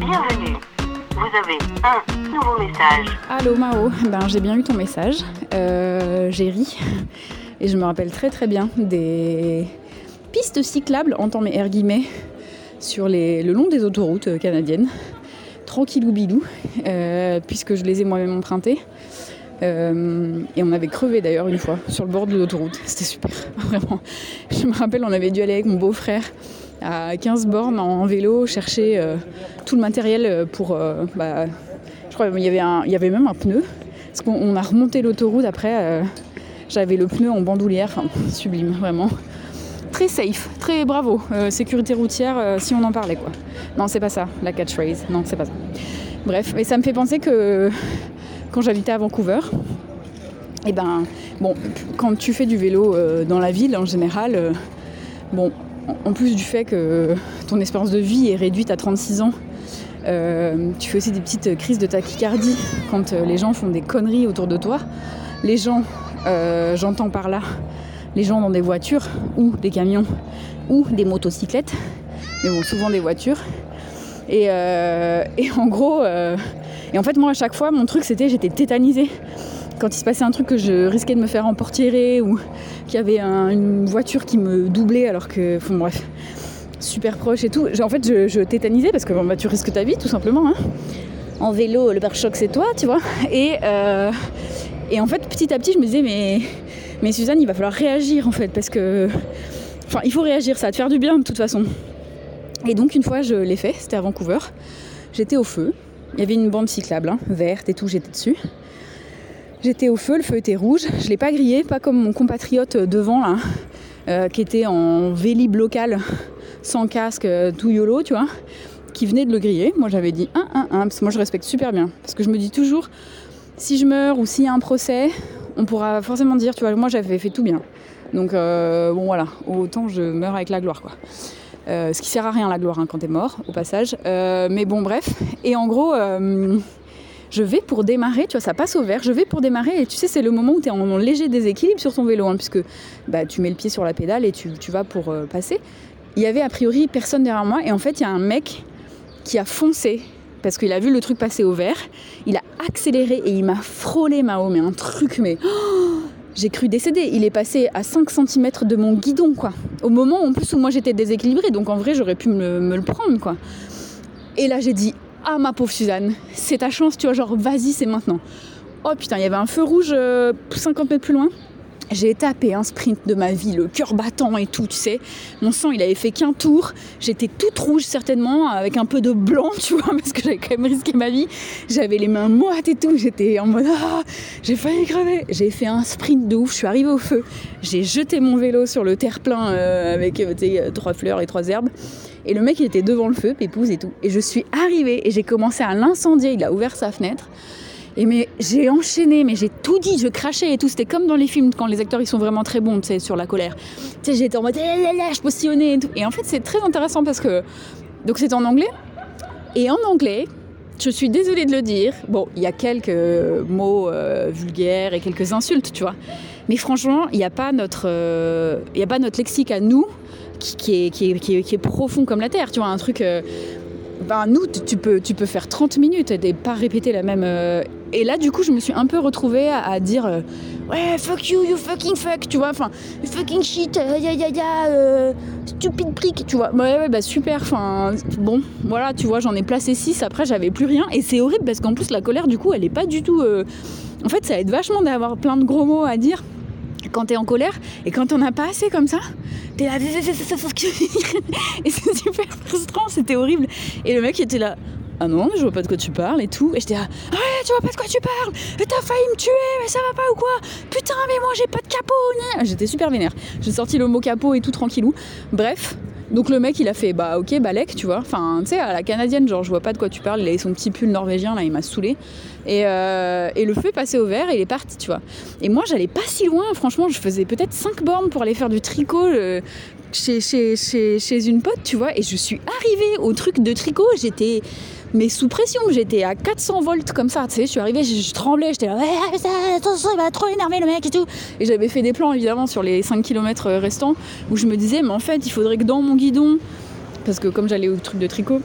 Bienvenue. Vous avez un nouveau message. Allô Mao, ben, j'ai bien eu ton message. Euh, j'ai ri. Et je me rappelle très très bien des pistes cyclables, entends mes air guillemets, sur les, le long des autoroutes euh, canadiennes. Tranquillou bilou, euh, puisque je les ai moi-même empruntées. Euh, et on avait crevé d'ailleurs une fois sur le bord de l'autoroute. C'était super, vraiment. Je me rappelle, on avait dû aller avec mon beau-frère à 15 bornes en vélo chercher euh, tout le matériel pour. euh, bah, je crois qu'il y, avait y avait même un pneu. Parce qu'on on a remonté l'autoroute après. J'avais le pneu en bandoulière, sublime, vraiment. Très safe, très bravo. Sécurité routière, si on en parlait quoi. Non, c'est pas ça, la catchphrase. Non, c'est pas ça. Bref, mais ça me fait penser que quand j'habitais à Vancouver, et ben, bon, quand tu fais du vélo euh, dans la ville en général, euh, bon, en- plus du fait que ton espérance de vie est réduite à 36 ans, euh, tu fais aussi des petites crises de tachycardie quand les gens font des conneries autour de toi. Les gens, j'entends par là, les gens dans des voitures ou des camions ou des motocyclettes, mais souvent des voitures. Et, en gros, et en fait, moi à chaque fois, mon truc c'était j'étais tétanisée. Quand il se passait un truc que je risquais de me faire emportirer ou qu'il y avait un- une voiture qui me doublait alors que, enfin bref, super proche et tout. En fait, je, tétanisais parce que bah, tu risques ta vie tout simplement. hein. En vélo, le pare-choc c'est toi, tu vois. Et, euh, et en fait, petit à petit, je me disais, mais, mais Suzanne, il va falloir réagir en fait parce que. Enfin, il faut réagir, ça va te faire du bien de toute façon. Et donc, une fois, je l'ai fait, c'était à Vancouver. J'étais au feu. Il y avait une bande cyclable, hein, verte et tout, j'étais dessus. J'étais au feu, le feu était rouge. Je l'ai pas grillé, pas comme mon compatriote devant là, euh, qui était en vélib local, sans casque, euh, tout yolo, tu vois, qui venait de le griller. Moi j'avais dit 1, 1, 1, parce que moi je respecte super bien. Parce que je me dis toujours, si je meurs ou s'il y a un procès, on pourra forcément dire, tu vois, moi j'avais fait tout bien. Donc euh, bon voilà, autant je meurs avec la gloire quoi. Euh, ce qui sert à rien la gloire hein, quand t'es mort, au passage. Euh, mais bon bref. Et en gros. euh, je vais pour démarrer, tu vois, ça passe au vert, je vais pour démarrer et tu sais, c'est le moment où tu es en léger déséquilibre sur ton vélo, hein, puisque bah, tu mets le pied sur la pédale et tu, vas pour passer. Il y avait a priori personne derrière moi et en fait, il y a un mec qui a foncé parce qu'il a vu le truc passer au vert, il a accéléré et il m'a frôlé Mao, mais un truc, mais. oh, j'ai cru décéder. Il est passé à 5 cm de mon guidon, quoi. Au moment en plus où moi j'étais déséquilibrée, donc en vrai j'aurais pu me, le prendre, quoi. Et là j'ai dit ah ma pauvre Suzanne, c'est ta chance, tu vois, genre vas-y, c'est maintenant. Oh putain, il y avait un feu rouge euh, 50 mètres plus loin. J'ai tapé un sprint de ma vie, le cœur battant et tout, tu sais. Mon sang, il avait fait qu'un tour. J'étais toute rouge, certainement, avec un peu de blanc, tu vois, parce que j'avais quand même risqué ma vie. J'avais les mains moites et tout. J'étais en mode, ah, j'ai failli crever. J'ai fait un sprint de ouf. Je suis arrivée au feu. J'ai jeté mon vélo sur le terre-plein euh, avec euh, trois fleurs et trois herbes. Et le mec, il était devant le feu, pépouze et tout. Et je suis arrivée et j'ai commencé à l'incendier. Il a ouvert sa fenêtre. Et mais j'ai enchaîné, mais j'ai tout dit, je crachais et tout. C'était comme dans les films quand les acteurs ils sont vraiment très bons, tu sais, sur la colère. Tu sais, j'étais en mode, eh là là, je postillonnais et tout. Et en fait, c'est très intéressant parce que donc c'est en anglais. Et en anglais, je suis désolée de le dire. Bon, il y a quelques mots euh, vulgaires et quelques insultes, tu vois. Mais franchement, il n'y a pas notre, euh, y a pas notre lexique à nous qui, qui est, qui, est, qui, est, qui est profond comme la terre, tu vois, un truc. euh, ben, nous, tu- peux, tu peux faire 30 minutes et pas répéter la même. euh, Et là, du coup, je me suis un peu retrouvée à, dire euh, Ouais, fuck you, you fucking fuck, tu vois, enfin, you fucking shit, euh, ya ya ya, euh, stupide prick, tu vois. Ouais, ouais, bah super, enfin, bon, voilà, tu vois, j'en ai placé 6, après, j'avais plus rien. Et c'est horrible parce qu'en plus, la colère, du coup, elle est pas du tout. En fait, ça aide vachement d'avoir plein de gros mots à dire quand t'es en colère et quand t'en as pas assez comme ça, t'es là et c'est super frustrant, c'était horrible. Et le mec était là, ah non mais je vois pas de quoi tu parles et tout. Et j'étais là, ah ouais tu vois pas de quoi tu parles, t'as failli me tuer, mais ça va pas ou quoi? Putain mais moi j'ai pas de capot. gna. J'étais super vénère. J'ai sorti le mot capot et tout tranquillou. Bref. Donc le mec il a fait bah ok balèque tu vois, enfin tu sais à la canadienne genre je vois pas de quoi tu parles, il avait son petit pull norvégien là il m'a saoulé. Et, euh, le feu est passé au vert et il est parti tu vois. Et moi j'allais pas si loin, franchement je faisais peut-être 5 bornes pour aller faire du tricot euh, chez, chez, chez, chez une pote tu vois. Et je suis arrivée au truc de tricot, j'étais mais sous pression, j'étais à 400 volts comme ça, tu sais, je suis arrivée, je, tremblais, j'étais là, attention, il va trop énerver le mec et tout. Et j'avais fait des plans évidemment sur les 5 km restants où je me disais, mais en fait, il faudrait que dans mon guidon, parce que comme j'allais au truc de tricot,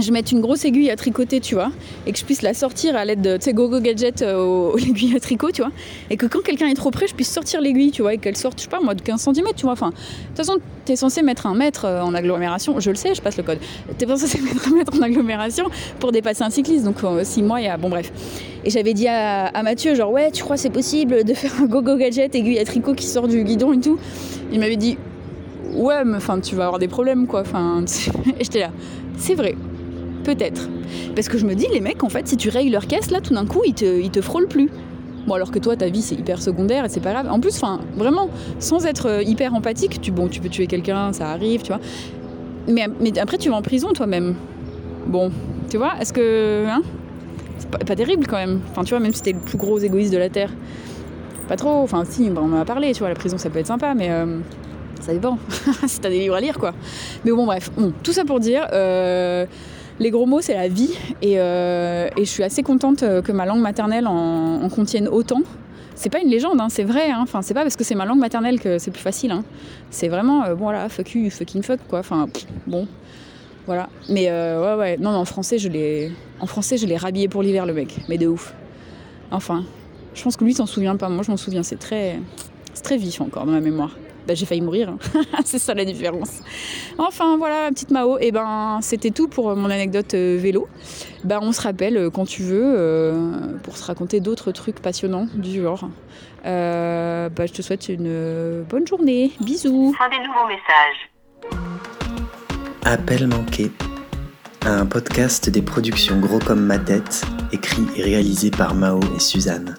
je mette une grosse aiguille à tricoter, tu vois, et que je puisse la sortir à l'aide de, tu sais, go-go gadget euh, aux, aiguilles à tricot, tu vois, et que quand quelqu'un est trop près, je puisse sortir l'aiguille, tu vois, et qu'elle sorte, je sais pas, moi, de 15 cm, tu vois. Enfin, de toute façon, t'es censé mettre un mètre euh, en agglomération, je le sais, je passe le code. T'es censé mettre un mètre en agglomération pour dépasser un cycliste, donc 6 mois, il y a. Bon, bref. Et j'avais dit à, Mathieu, genre, ouais, tu crois c'est possible de faire un go-go gadget, aiguille à tricot qui sort du guidon et tout? Il m'avait dit, ouais, mais enfin, tu vas avoir des problèmes, quoi. Enfin, et j'étais là, c'est vrai. Peut-être. Parce que je me dis, les mecs, en fait, si tu rayes leur caisse, là, tout d'un coup, ils te, ils te frôlent plus. Bon, alors que toi, ta vie, c'est hyper secondaire et c'est pas grave. En plus, enfin, vraiment, sans être euh, hyper empathique, tu, bon, tu peux tuer quelqu'un, ça arrive, tu vois. Mais, mais après, tu vas en prison toi-même. Bon, tu vois, est-ce que. Hein c'est pas, terrible quand même. Enfin, tu vois, même si t'es le plus gros égoïste de la Terre. Pas trop. Enfin, si, on en a parlé, tu vois, la prison, ça peut être sympa, mais. Euh, ça dépend. si t'as des livres à lire, quoi. Mais bon, bref. Tout ça pour dire. Euh, les gros mots, c'est la vie. Euh, et, je suis assez contente euh, que ma langue maternelle en, contienne autant. C'est pas une légende, hein, c'est vrai. Hein. Enfin, c'est pas parce que c'est ma langue maternelle que c'est plus facile. Hein. C'est vraiment, euh, bon, voilà, fuck you, fucking fuck, quoi. Enfin, bon, voilà. Mais ouais, ouais. Non, non, en français, je l'ai, en français, je l'ai rhabillé pour l'hiver, le mec. Mais de ouf. Enfin, je pense que lui s'en souvient pas. Moi, je m'en souviens. C'est très, c'est très vif encore dans ma mémoire. Bah, j'ai failli mourir. Hein. c'est ça la différence. Enfin voilà, petite Mao. Et eh ben c'était tout pour mon anecdote euh, vélo. Ben, on se rappelle euh, quand tu veux euh, pour se raconter d'autres trucs passionnants du genre. bah, je te souhaite une bonne journée. Bisous. Fin des nouveaux messages. Appel manqué. Un podcast des productions Gros comme ma tête, écrit et réalisé par Mao et Suzanne.